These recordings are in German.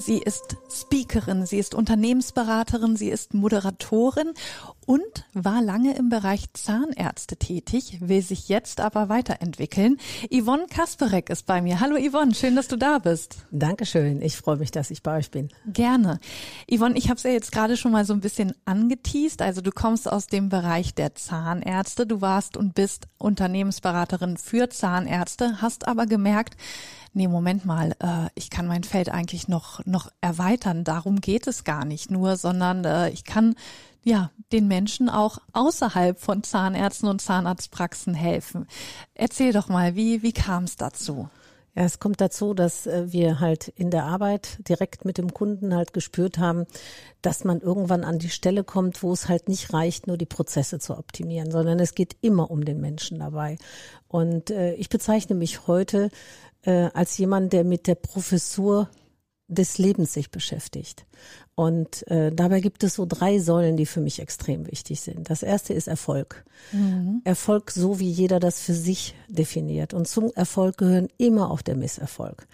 Sie ist Speakerin, sie ist Unternehmensberaterin, sie ist Moderatorin und war lange im Bereich Zahnärzte tätig, will sich jetzt aber weiterentwickeln. Yvonne Kasperek ist bei mir. Hallo Yvonne, schön, dass du da bist. Dankeschön, ich freue mich, dass ich bei euch bin. Gerne. Yvonne, ich habe es ja jetzt gerade schon mal so ein bisschen angeteased. Also du kommst aus dem Bereich der Zahnärzte, du warst und bist Unternehmensberaterin für Zahnärzte, hast aber gemerkt, nee, Moment mal, äh, ich kann mein Feld eigentlich noch, noch erweitern. Darum geht es gar nicht nur, sondern äh, ich kann ja den Menschen auch außerhalb von Zahnärzten und Zahnarztpraxen helfen. Erzähl doch mal, wie, wie kam es dazu? Ja, es kommt dazu, dass äh, wir halt in der Arbeit direkt mit dem Kunden halt gespürt haben, dass man irgendwann an die Stelle kommt, wo es halt nicht reicht, nur die Prozesse zu optimieren, sondern es geht immer um den Menschen dabei. Und äh, ich bezeichne mich heute äh, als jemand, der mit der Professur des Lebens sich beschäftigt. Und äh, dabei gibt es so drei Säulen, die für mich extrem wichtig sind. Das erste ist Erfolg. Mhm. Erfolg, so wie jeder das für sich definiert. Und zum Erfolg gehören immer auch der Misserfolg.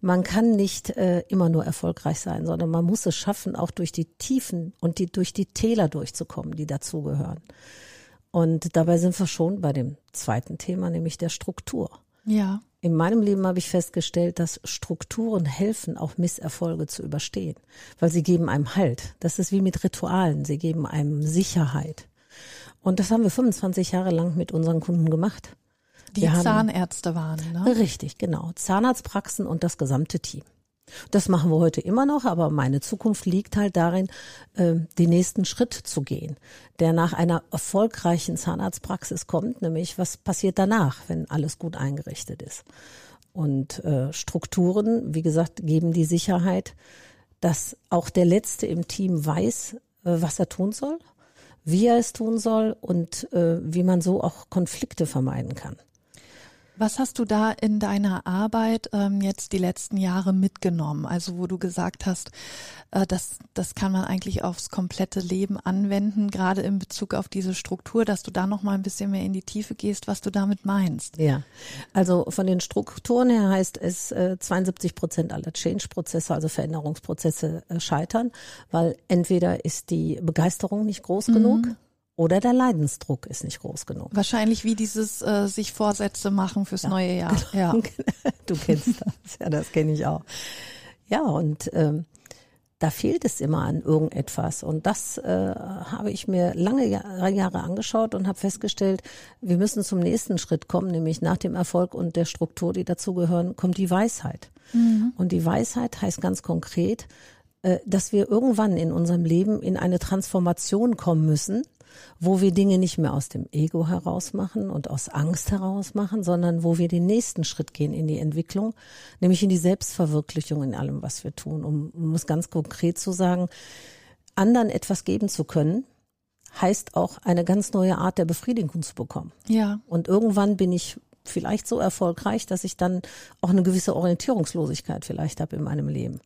Man kann nicht äh, immer nur erfolgreich sein, sondern man muss es schaffen, auch durch die Tiefen und die, durch die Täler durchzukommen, die dazugehören. Und dabei sind wir schon bei dem zweiten Thema, nämlich der Struktur. Ja. In meinem Leben habe ich festgestellt, dass Strukturen helfen, auch Misserfolge zu überstehen, weil sie geben einem Halt. Das ist wie mit Ritualen, sie geben einem Sicherheit. Und das haben wir 25 Jahre lang mit unseren Kunden gemacht. Die wir Zahnärzte waren, ne? Richtig, genau. Zahnarztpraxen und das gesamte Team. Das machen wir heute immer noch, aber meine Zukunft liegt halt darin, äh, den nächsten Schritt zu gehen, der nach einer erfolgreichen Zahnarztpraxis kommt, nämlich was passiert danach, wenn alles gut eingerichtet ist. Und äh, Strukturen, wie gesagt, geben die Sicherheit, dass auch der Letzte im Team weiß, äh, was er tun soll, wie er es tun soll und wie man so auch Konflikte vermeiden kann. Was hast du da in deiner Arbeit ähm, jetzt die letzten Jahre mitgenommen? Also wo du gesagt hast, äh, das, das kann man eigentlich aufs komplette Leben anwenden, gerade in Bezug auf diese Struktur, dass du da noch mal ein bisschen mehr in die Tiefe gehst, was du damit meinst. Ja, also von den Strukturen her heißt es, äh, 72 Prozent aller Change-Prozesse, also Veränderungsprozesse äh, scheitern, weil entweder ist die Begeisterung nicht groß mhm. genug oder der Leidensdruck ist nicht groß genug. Wahrscheinlich wie dieses äh, sich Vorsätze machen fürs ja, neue Jahr. Genau. Ja. du kennst das, ja, das kenne ich auch. Ja, und ähm, da fehlt es immer an irgendetwas. Und das äh, habe ich mir lange Jahre angeschaut und habe festgestellt, wir müssen zum nächsten Schritt kommen, nämlich nach dem Erfolg und der Struktur, die dazugehören, kommt die Weisheit. Mhm. Und die Weisheit heißt ganz konkret, äh, dass wir irgendwann in unserem Leben in eine Transformation kommen müssen, wo wir Dinge nicht mehr aus dem Ego heraus machen und aus Angst heraus machen, sondern wo wir den nächsten Schritt gehen in die Entwicklung, nämlich in die Selbstverwirklichung in allem, was wir tun. Um, um es ganz konkret zu sagen, anderen etwas geben zu können, heißt auch eine ganz neue Art der Befriedigung zu bekommen. Ja. Und irgendwann bin ich vielleicht so erfolgreich, dass ich dann auch eine gewisse Orientierungslosigkeit vielleicht habe in meinem Leben.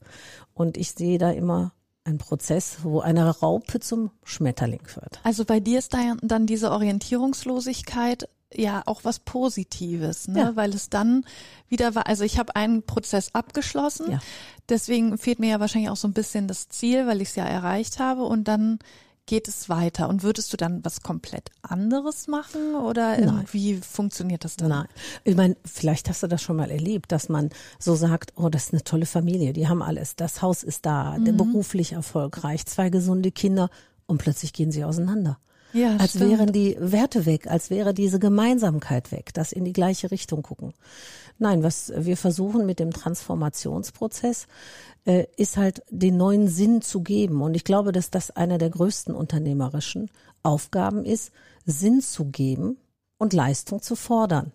Und ich sehe da immer ein Prozess, wo eine Raupe zum Schmetterling wird. Also bei dir ist da dann diese Orientierungslosigkeit ja auch was Positives, ne? Ja. weil es dann wieder war, also ich habe einen Prozess abgeschlossen, ja. deswegen fehlt mir ja wahrscheinlich auch so ein bisschen das Ziel, weil ich es ja erreicht habe und dann geht es weiter? Und würdest du dann was komplett anderes machen oder Nein. wie funktioniert das dann? Nein. Ich meine, vielleicht hast du das schon mal erlebt, dass man so sagt, oh, das ist eine tolle Familie, die haben alles, das Haus ist da, mhm. beruflich erfolgreich, zwei gesunde Kinder und plötzlich gehen sie auseinander. Ja, als stimmt. wären die Werte weg, als wäre diese Gemeinsamkeit weg, das in die gleiche Richtung gucken. Nein, was wir versuchen mit dem Transformationsprozess, äh, ist halt den neuen Sinn zu geben. Und ich glaube, dass das einer der größten unternehmerischen Aufgaben ist, Sinn zu geben und Leistung zu fordern.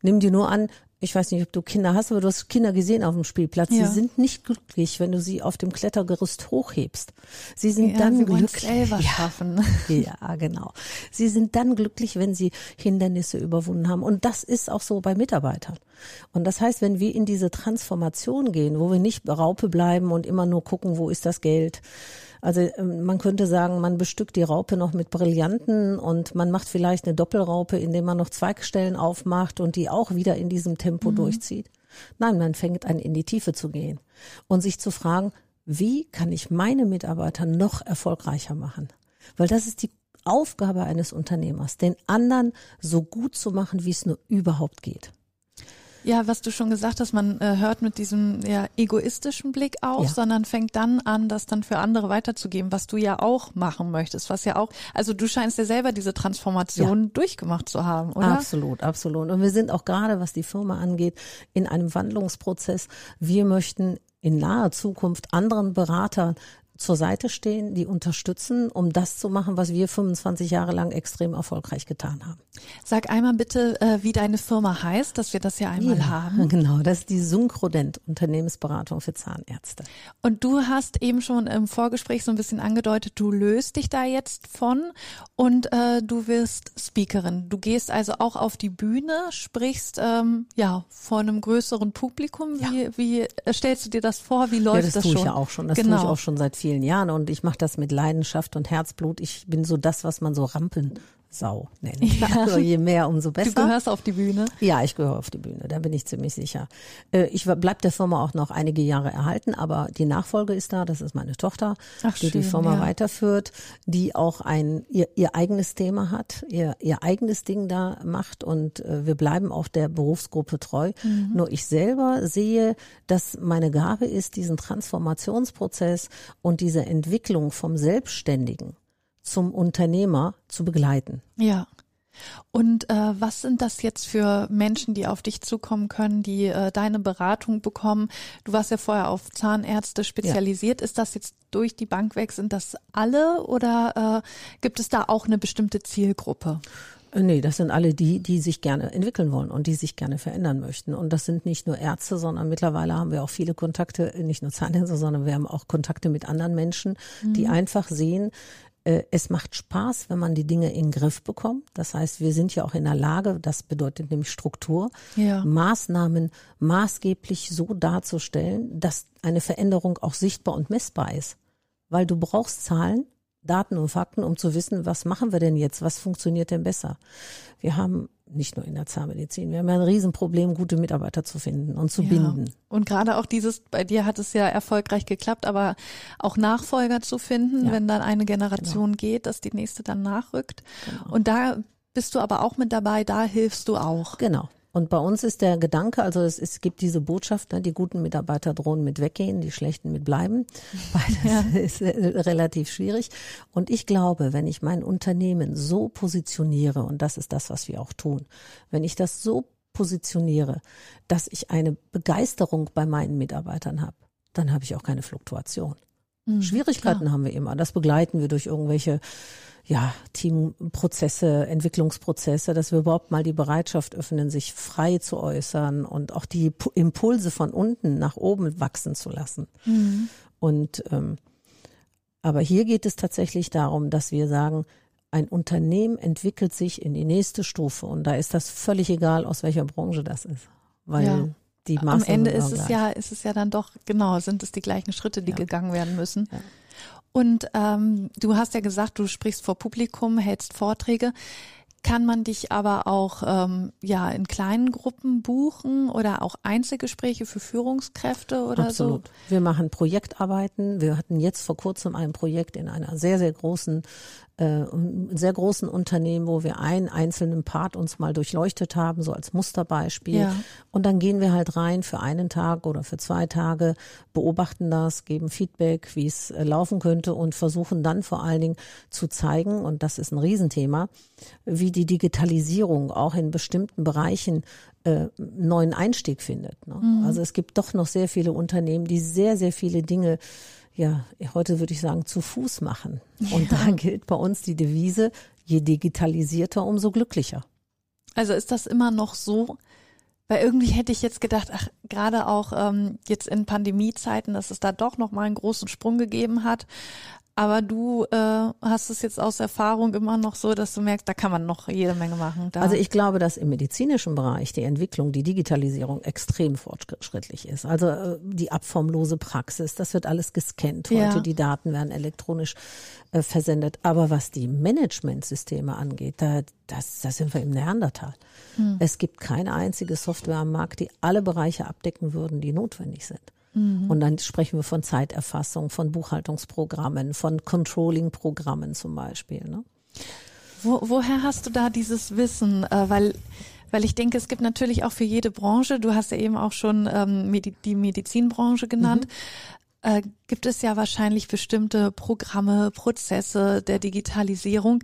Nimm dir nur an, ich weiß nicht, ob du Kinder hast, aber du hast Kinder gesehen auf dem Spielplatz. Ja. Sie sind nicht glücklich, wenn du sie auf dem Klettergerüst hochhebst. Sie sind ja, dann glücklich. Selber schaffen. Ja, genau. Sie sind dann glücklich, wenn sie Hindernisse überwunden haben. Und das ist auch so bei Mitarbeitern. Und das heißt, wenn wir in diese Transformation gehen, wo wir nicht Raupe bleiben und immer nur gucken, wo ist das Geld, Also ähm, man könnte sagen, man bestückt die Raupe noch mit Brillanten und man macht vielleicht eine Doppelraupe, indem man noch Zweigstellen aufmacht und die auch wieder in diesem Tempo mhm. durchzieht. Nein, man fängt an, in die Tiefe zu gehen und sich zu fragen, wie kann ich meine Mitarbeiter noch erfolgreicher machen? Weil das ist die Aufgabe eines Unternehmers, den anderen so gut zu machen, wie es nur überhaupt geht. Ja, was du schon gesagt hast, man äh, hört mit diesem ja, egoistischen Blick auf, ja. sondern fängt dann an, das dann für andere weiterzugeben, was du ja auch machen möchtest, was ja auch, also du scheinst ja selber diese Transformation ja. durchgemacht zu haben, oder? Absolut, absolut. Und wir sind auch gerade, was die Firma angeht, in einem Wandlungsprozess. Wir möchten in naher Zukunft anderen Beratern zur Seite stehen, die unterstützen, um das zu machen, was wir 25 Jahre lang extrem erfolgreich getan haben. Sag einmal bitte, äh, wie deine Firma heißt, dass wir das ja einmal ja, haben. Genau, das ist die Syncrodent Unternehmensberatung für Zahnärzte. Und du hast eben schon im Vorgespräch so ein bisschen angedeutet, du löst dich da jetzt von und äh, du wirst Speakerin. Du gehst also auch auf die Bühne, sprichst ähm, ja vor einem größeren Publikum. Wie, ja. wie äh, stellst du dir das vor? Wie läuft ja, das, das tue schon? Ich ja auch schon. Das genau. tue ich auch schon seit vielen vielen Jahren und ich mache das mit Leidenschaft und Herzblut. Ich bin so das, was man so Rampen Sau nennen. Ja. Also je mehr, umso besser. Du gehörst auf die Bühne? Ja, ich gehöre auf die Bühne, da bin ich ziemlich sicher. Äh, ich bleib der Firma auch noch einige Jahre erhalten, aber die Nachfolge ist da, das ist meine Tochter, Ach, die schön, die Firma ja. weiterführt, die auch ein ihr, ihr eigenes Thema hat, ihr, ihr eigenes Ding da macht und äh, wir bleiben auch der Berufsgruppe treu. Mhm. Nur ich selber sehe, dass meine Gabe ist, diesen Transformationsprozess und diese Entwicklung vom Selbstständigen zum Unternehmer zu begleiten. Ja. Und äh, was sind das jetzt für Menschen, die auf dich zukommen können, die äh, deine Beratung bekommen? Du warst ja vorher auf Zahnärzte spezialisiert. Ja. Ist das jetzt durch die Bank weg? Sind das alle oder äh, gibt es da auch eine bestimmte Zielgruppe? Äh, nee, das sind alle die, die sich gerne entwickeln wollen und die sich gerne verändern möchten. Und das sind nicht nur Ärzte, sondern mittlerweile haben wir auch viele Kontakte, nicht nur Zahnärzte, sondern wir haben auch Kontakte mit anderen Menschen, mhm. die einfach sehen, äh, es macht Spaß, wenn man die Dinge in den Griff bekommt. Das heißt, wir sind ja auch in der Lage, das bedeutet nämlich Struktur, ja. Maßnahmen maßgeblich so darzustellen, dass eine Veränderung auch sichtbar und messbar ist. Weil du brauchst Zahlen, Daten und Fakten, um zu wissen, was machen wir denn jetzt, was funktioniert denn besser. Wir haben nicht nur in der Zahnmedizin. Wir haben ja ein Riesenproblem, gute Mitarbeiter zu finden und zu ja. binden. Und gerade auch dieses, bei dir hat es ja erfolgreich geklappt, aber auch Nachfolger zu finden, ja. wenn dann eine Generation genau. geht, dass die nächste dann nachrückt. Genau. Und da bist du aber auch mit dabei, da hilfst du auch. Genau. Und bei uns ist der Gedanke, also es, es gibt diese Botschaft, ne, die guten Mitarbeiter drohen mit weggehen, die schlechten mit bleiben. Beides ja. ist äh, relativ schwierig. Und ich glaube, wenn ich mein Unternehmen so positioniere, und das ist das, was wir auch tun, wenn ich das so positioniere, dass ich eine Begeisterung bei meinen Mitarbeitern habe, dann habe ich auch keine Fluktuation. Mhm, Schwierigkeiten klar. haben wir immer. Das begleiten wir durch irgendwelche ja, Teamprozesse, Entwicklungsprozesse, dass wir überhaupt mal die Bereitschaft öffnen, sich frei zu äußern und auch die Impulse von unten nach oben wachsen zu lassen. Mhm. Und ähm, aber hier geht es tatsächlich darum, dass wir sagen, ein Unternehmen entwickelt sich in die nächste Stufe und da ist das völlig egal, aus welcher Branche das ist, weil ja. Die Maßnahmen am Ende ist es ja, ist es ja dann doch genau, sind es die gleichen Schritte, die ja. gegangen werden müssen. Ja. Und ähm, du hast ja gesagt, du sprichst vor Publikum, hältst Vorträge. Kann man dich aber auch ähm, ja in kleinen Gruppen buchen oder auch Einzelgespräche für Führungskräfte oder Absolut. so? Wir machen Projektarbeiten. Wir hatten jetzt vor kurzem ein Projekt in einer sehr sehr großen äh, sehr großen Unternehmen, wo wir einen einzelnen Part uns mal durchleuchtet haben, so als Musterbeispiel. Ja. Und dann gehen wir halt rein für einen Tag oder für zwei Tage, beobachten das, geben Feedback, wie es äh, laufen könnte und versuchen dann vor allen Dingen zu zeigen, und das ist ein Riesenthema, wie die Digitalisierung auch in bestimmten Bereichen äh, neuen Einstieg findet. Ne? Mhm. Also es gibt doch noch sehr viele Unternehmen, die sehr, sehr viele Dinge ja, heute würde ich sagen, zu Fuß machen. Und ja. da gilt bei uns die Devise, je digitalisierter, umso glücklicher. Also ist das immer noch so? Weil irgendwie hätte ich jetzt gedacht, ach, gerade auch ähm, jetzt in Pandemiezeiten, dass es da doch noch mal einen großen Sprung gegeben hat. Aber du äh, hast es jetzt aus Erfahrung immer noch so, dass du merkst, da kann man noch jede Menge machen. Da. Also ich glaube, dass im medizinischen Bereich die Entwicklung, die Digitalisierung extrem fortschrittlich ist. Also äh, die abformlose Praxis, das wird alles gescannt heute. Ja. Die Daten werden elektronisch äh, versendet. Aber was die Managementsysteme angeht, da, das, da sind wir im Neandertal. Hm. Es gibt keine einzige Software am Markt, die alle Bereiche abdecken würden, die notwendig sind. Mhm. Und dann sprechen wir von Zeiterfassung, von Buchhaltungsprogrammen, von Controlling-Programmen zum Beispiel. Ne? Wo, woher hast du da dieses Wissen? Äh, weil weil ich denke, es gibt natürlich auch für jede Branche, du hast ja eben auch schon ähm, Medi die Medizinbranche genannt, mhm. äh, gibt es ja wahrscheinlich bestimmte Programme, Prozesse der Digitalisierung,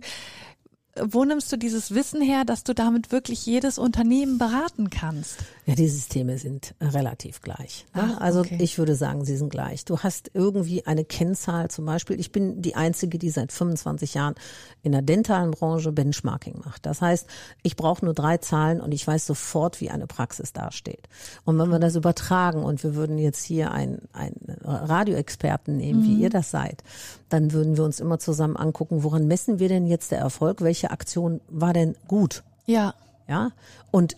wo nimmst du dieses Wissen her, dass du damit wirklich jedes Unternehmen beraten kannst? Ja, die Systeme sind relativ gleich. Ne? Ach, also okay. ich würde sagen, sie sind gleich. Du hast irgendwie eine Kennzahl, zum Beispiel, ich bin die Einzige, die seit 25 Jahren in der dentalen Branche Benchmarking macht. Das heißt, ich brauche nur drei Zahlen und ich weiß sofort, wie eine Praxis dasteht. Und wenn wir das übertragen und wir würden jetzt hier einen, einen Radioexperten nehmen, mhm. wie ihr das seid, dann würden wir uns immer zusammen angucken, woran messen wir denn jetzt der Erfolg? Welche Aktion war denn gut? Ja. Ja. Und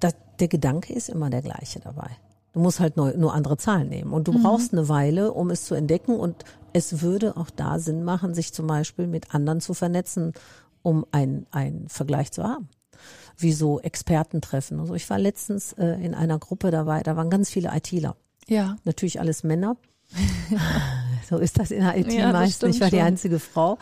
das, der Gedanke ist immer der gleiche dabei. Du musst halt neu, nur andere Zahlen nehmen. Und du mhm. brauchst eine Weile, um es zu entdecken. Und es würde auch da Sinn machen, sich zum Beispiel mit anderen zu vernetzen, um einen, einen Vergleich zu haben. Wie so Expertentreffen. Also ich war letztens äh, in einer Gruppe dabei, da waren ganz viele ITler. Ja. Natürlich alles Männer. so ist das in der IT ja, meistens. Ich war die einzige Frau.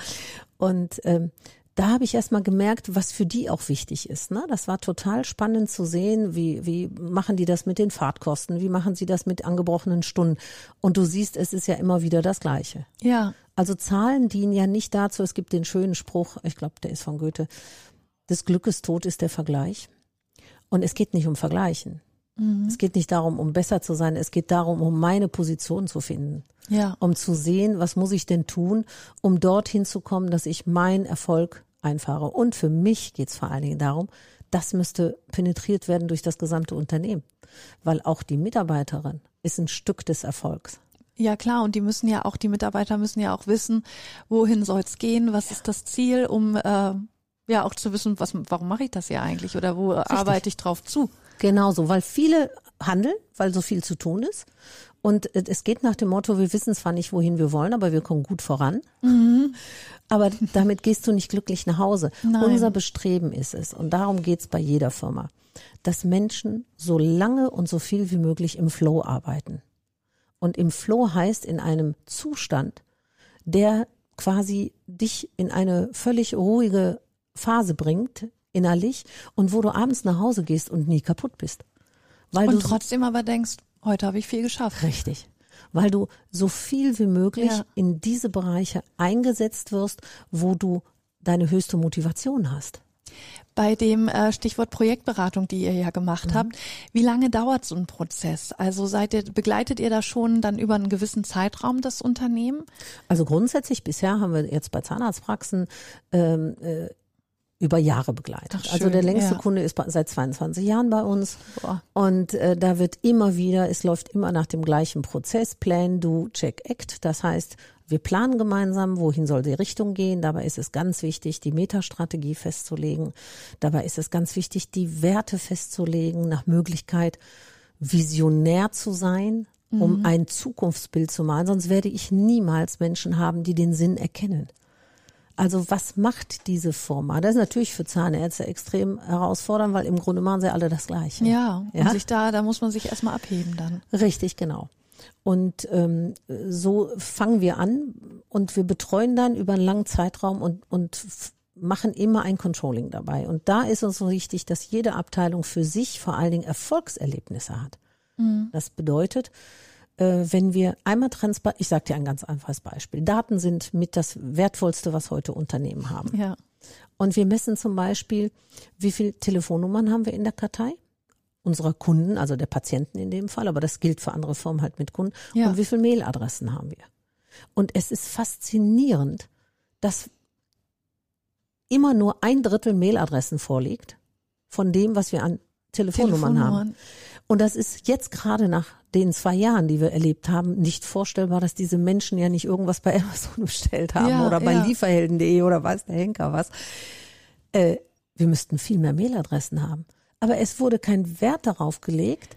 Und ähm, da habe ich erst mal gemerkt, was für die auch wichtig ist. Ne? Das war total spannend zu sehen, wie, wie machen die das mit den Fahrtkosten, wie machen sie das mit angebrochenen Stunden. Und du siehst, es ist ja immer wieder das Gleiche. Ja. Also Zahlen dienen ja nicht dazu, es gibt den schönen Spruch, ich glaube, der ist von Goethe, des Glückes Tod ist der Vergleich. Und es geht nicht um Vergleichen. Mhm. Es geht nicht darum, um besser zu sein, es geht darum, um meine Position zu finden. Ja. Um zu sehen, was muss ich denn tun, um dorthin zu kommen, dass ich meinen Erfolg einfahre. Und für mich geht es vor allen Dingen darum, das müsste penetriert werden durch das gesamte Unternehmen, weil auch die Mitarbeiterin ist ein Stück des Erfolgs. Ja klar, und die müssen ja auch, die Mitarbeiter müssen ja auch wissen, wohin soll es gehen, was ja. ist das Ziel, um äh, ja auch zu wissen, was, warum mache ich das ja eigentlich oder wo Richtig. arbeite ich drauf zu. Genauso, weil viele handeln, weil so viel zu tun ist. Und es geht nach dem Motto, wir wissen zwar nicht, wohin wir wollen, aber wir kommen gut voran. Mhm. Aber damit gehst du nicht glücklich nach Hause. Nein. Unser Bestreben ist es, und darum geht's bei jeder Firma, dass Menschen so lange und so viel wie möglich im Flow arbeiten. Und im Flow heißt in einem Zustand, der quasi dich in eine völlig ruhige Phase bringt, innerlich, und wo du abends nach Hause gehst und nie kaputt bist. Weil und trotzdem aber denkst, heute habe ich viel geschafft. Richtig weil du so viel wie möglich ja. in diese Bereiche eingesetzt wirst, wo du deine höchste Motivation hast. Bei dem äh, Stichwort Projektberatung, die ihr ja gemacht mhm. habt, wie lange dauert so ein Prozess? Also seid ihr, begleitet ihr da schon dann über einen gewissen Zeitraum das Unternehmen? Also grundsätzlich bisher haben wir jetzt bei Zahnarztpraxen ähm, äh, über Jahre begleitet. Ach, also der längste ja. Kunde ist seit 22 Jahren bei uns Boah. und äh, da wird immer wieder, es läuft immer nach dem gleichen Prozess, Plan, Do, Check, Act. Das heißt, wir planen gemeinsam, wohin soll die Richtung gehen. Dabei ist es ganz wichtig, die Metastrategie festzulegen. Dabei ist es ganz wichtig, die Werte festzulegen, nach Möglichkeit visionär zu sein, um mhm. ein Zukunftsbild zu malen. Sonst werde ich niemals Menschen haben, die den Sinn erkennen. Also was macht diese Firma? Das ist natürlich für Zahnärzte extrem herausfordernd, weil im Grunde machen sie alle das Gleiche. Ja, ja? und sich da, da muss man sich erstmal abheben dann. Richtig, genau. Und ähm, so fangen wir an und wir betreuen dann über einen langen Zeitraum und, und machen immer ein Controlling dabei. Und da ist uns so wichtig, dass jede Abteilung für sich vor allen Dingen Erfolgserlebnisse hat. Mhm. Das bedeutet, wenn wir einmal transparent, ich sage dir ein ganz einfaches Beispiel. Daten sind mit das wertvollste, was heute Unternehmen haben. Ja. Und wir messen zum Beispiel, wie viele Telefonnummern haben wir in der Kartei? Unserer Kunden, also der Patienten in dem Fall, aber das gilt für andere Firmen halt mit Kunden. Ja. Und wie viele Mailadressen haben wir? Und es ist faszinierend, dass immer nur ein Drittel Mailadressen vorliegt von dem, was wir an Telefonnummern, Telefonnummern. haben. Und das ist jetzt gerade nach den zwei Jahren, die wir erlebt haben, nicht vorstellbar, dass diese Menschen ja nicht irgendwas bei Amazon bestellt haben Ja, oder bei ja. Lieferhelden.de oder weiß der Henker was. Äh, wir müssten viel mehr Mailadressen haben. Aber es wurde kein Wert darauf gelegt,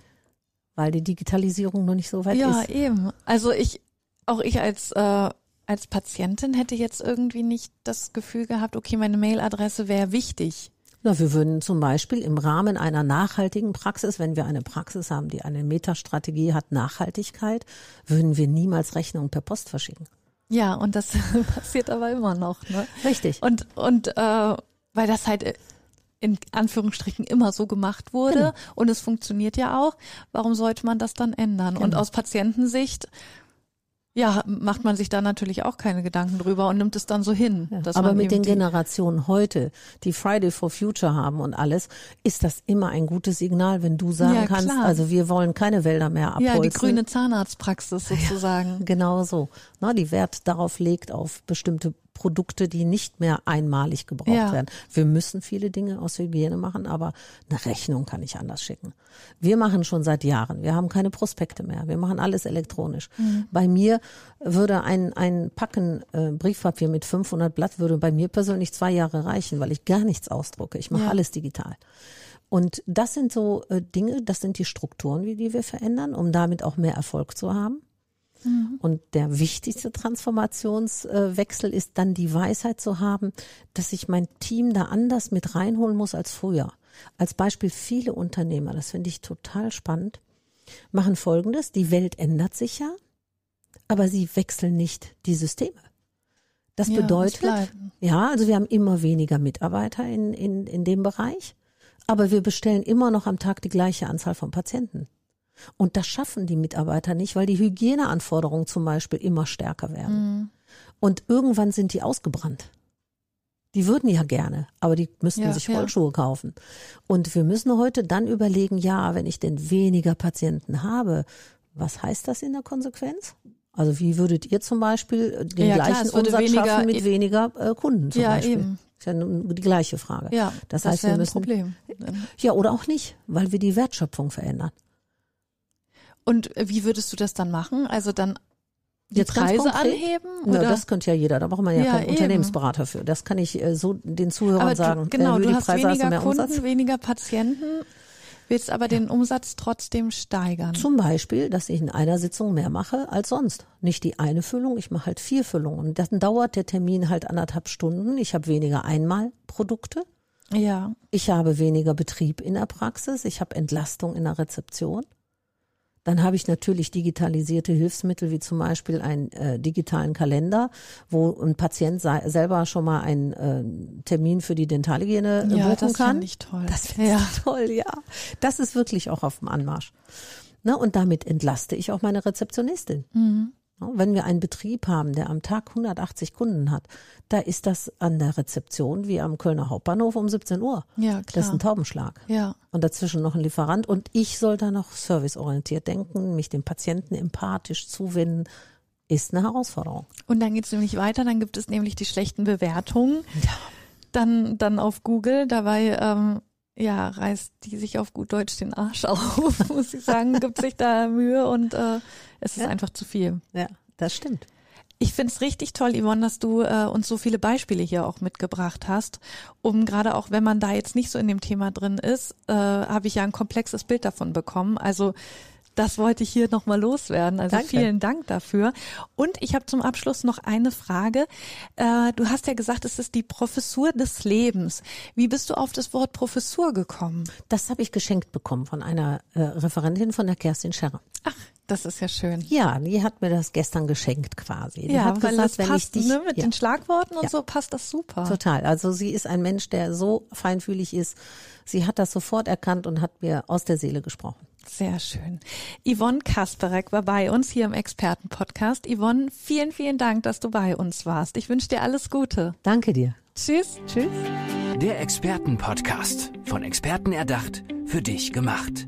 weil die Digitalisierung noch nicht so weit Ja, ist. eben. Also ich, auch ich als, äh, als Patientin hätte jetzt irgendwie nicht das Gefühl gehabt, okay, meine Mailadresse wäre wichtig. Na, wir würden zum Beispiel im Rahmen einer nachhaltigen Praxis, wenn wir eine Praxis haben, die eine Metastrategie hat, Nachhaltigkeit, würden wir niemals Rechnungen per Post verschicken. Ja, und das passiert aber immer noch, ne? Richtig. Und, und äh, weil das halt in Anführungsstrichen immer so gemacht wurde Genau. und es funktioniert ja auch, warum sollte man das dann ändern? Und Genau. aus Patientensicht, ja, macht man sich da natürlich auch keine Gedanken drüber und nimmt es dann so hin. Ja, aber mit den Generationen heute, die Friday for Future haben und alles, ist das immer ein gutes Signal, wenn du sagen Ja, kannst, klar. also wir wollen keine Wälder mehr abholzen. Ja, die grüne Zahnarztpraxis sozusagen. Genau so. Na, die Wert darauf legt, auf bestimmte Produkte, die nicht mehr einmalig gebraucht Ja. werden. Wir müssen viele Dinge aus Hygiene machen, aber eine Rechnung kann ich anders schicken. Wir machen schon seit Jahren. Wir haben keine Prospekte mehr. Wir machen alles elektronisch. Mhm. Bei mir würde ein, ein Packen äh, Briefpapier mit 500 Blatt würde bei mir persönlich zwei Jahre reichen, weil ich gar nichts ausdrucke. Ich mache Ja. alles digital. Und das sind so äh, Dinge, das sind die Strukturen, wie die wir verändern, um damit auch mehr Erfolg zu haben. Und der wichtigste Transformationswechsel ist dann die Weisheit zu haben, dass ich mein Team da anders mit reinholen muss als früher. Als Beispiel viele Unternehmer, das finde ich total spannend, machen Folgendes, die Welt ändert sich ja, aber sie wechseln nicht die Systeme. Das Ja, bedeutet, ja, also wir haben immer weniger Mitarbeiter in, in, in dem Bereich, aber wir bestellen immer noch am Tag die gleiche Anzahl von Patienten. Und das schaffen die Mitarbeiter nicht, weil die Hygieneanforderungen zum Beispiel immer stärker werden. Mhm. Und irgendwann sind die ausgebrannt. Die würden ja gerne, aber die müssten Ja, sich ja. Rollschuhe kaufen. Und wir müssen heute dann überlegen, ja, wenn ich denn weniger Patienten habe, was heißt das in der Konsequenz? Also wie würdet ihr zum Beispiel den Ja, klar, gleichen würde Umsatz weniger- schaffen mit weniger äh, Kunden zum Ja, Beispiel? eben. Ist ja nun die gleiche Frage. Ja, Das das, heißt, wir ein müssen- Problem. Ja, oder auch nicht, weil wir die Wertschöpfung verändern. Und wie würdest du das dann machen? Also dann die Jetzt Preise anheben? Ja, Oder? das könnte ja jeder, da braucht man ja, Ja, keinen eben. Unternehmensberater für. Das kann ich äh, so den Zuhörern aber sagen. du, genau, Erhöhe du die hast Preise, hast du weniger mehr Kunden, Umsatz. weniger Patienten, willst aber den Umsatz trotzdem steigern. Zum Beispiel, dass ich in einer Sitzung mehr mache als sonst. Nicht die eine Füllung, ich mache halt vier Füllungen. Und dann dauert der Termin halt anderthalb Stunden. Ich habe weniger Einmalprodukte. ja, Ich habe weniger Betrieb in der Praxis. Ich habe Entlastung in der Rezeption. Dann habe ich natürlich digitalisierte Hilfsmittel wie zum Beispiel einen äh, digitalen Kalender, wo ein Patient selber schon mal einen äh, Termin für die Dentalhygiene äh, ja, buchen das kann. finde ich toll. Das finde ja. ich toll, ja. Das ist wirklich auch auf dem Anmarsch. Ne, und damit entlaste ich auch meine Rezeptionistin. Mhm. Ne, Wenn wir einen Betrieb haben, der am Tag 180 Kunden hat, da ist das an der Rezeption wie am Kölner Hauptbahnhof um 17 Uhr. Ja, Das ist klar. ein Taubenschlag. Ja, Und dazwischen noch ein Lieferant. Und ich soll da noch serviceorientiert denken, mich dem Patienten empathisch zuwenden, ist eine Herausforderung. und dann geht's nämlich weiter, dann gibt es nämlich die schlechten Bewertungen. Ja. Dann, dann auf Google, dabei ähm, ja, reißt die sich auf gut Deutsch den Arsch auf, muss ich sagen, gibt sich da Mühe und äh, es ist Ja. einfach zu viel. Ja, das stimmt. Ich find's richtig toll, Yvonne, dass du äh, uns so viele Beispiele hier auch mitgebracht hast, um gerade auch, wenn man da jetzt nicht so in dem Thema drin ist, äh, habe ich ja ein komplexes Bild davon bekommen. Also das wollte ich hier nochmal loswerden. Also Danke. vielen Dank dafür. Und ich habe zum Abschluss noch eine Frage. Äh, du hast ja gesagt, es ist die Professur des Lebens. Wie bist du auf das Wort Professur gekommen? Das habe ich geschenkt bekommen von einer äh, Referentin von der Kerstin Scherrer. Ach, das ist ja schön. Ja, die hat mir das gestern geschenkt quasi. Die ja, hat weil gesagt, das wenn passt, ich dich, ne, mit ja, den Schlagworten und Ja. so passt das super. total. Also sie ist ein Mensch, der so feinfühlig ist. Sie hat das sofort erkannt und hat mir aus der Seele gesprochen. Sehr schön. Yvonne Kasperek war bei uns hier im Expertenpodcast. Yvonne, vielen, vielen Dank, dass du bei uns warst. Ich wünsche dir alles Gute. Danke dir. Tschüss. Tschüss. Der Expertenpodcast. Von Experten erdacht, für dich gemacht.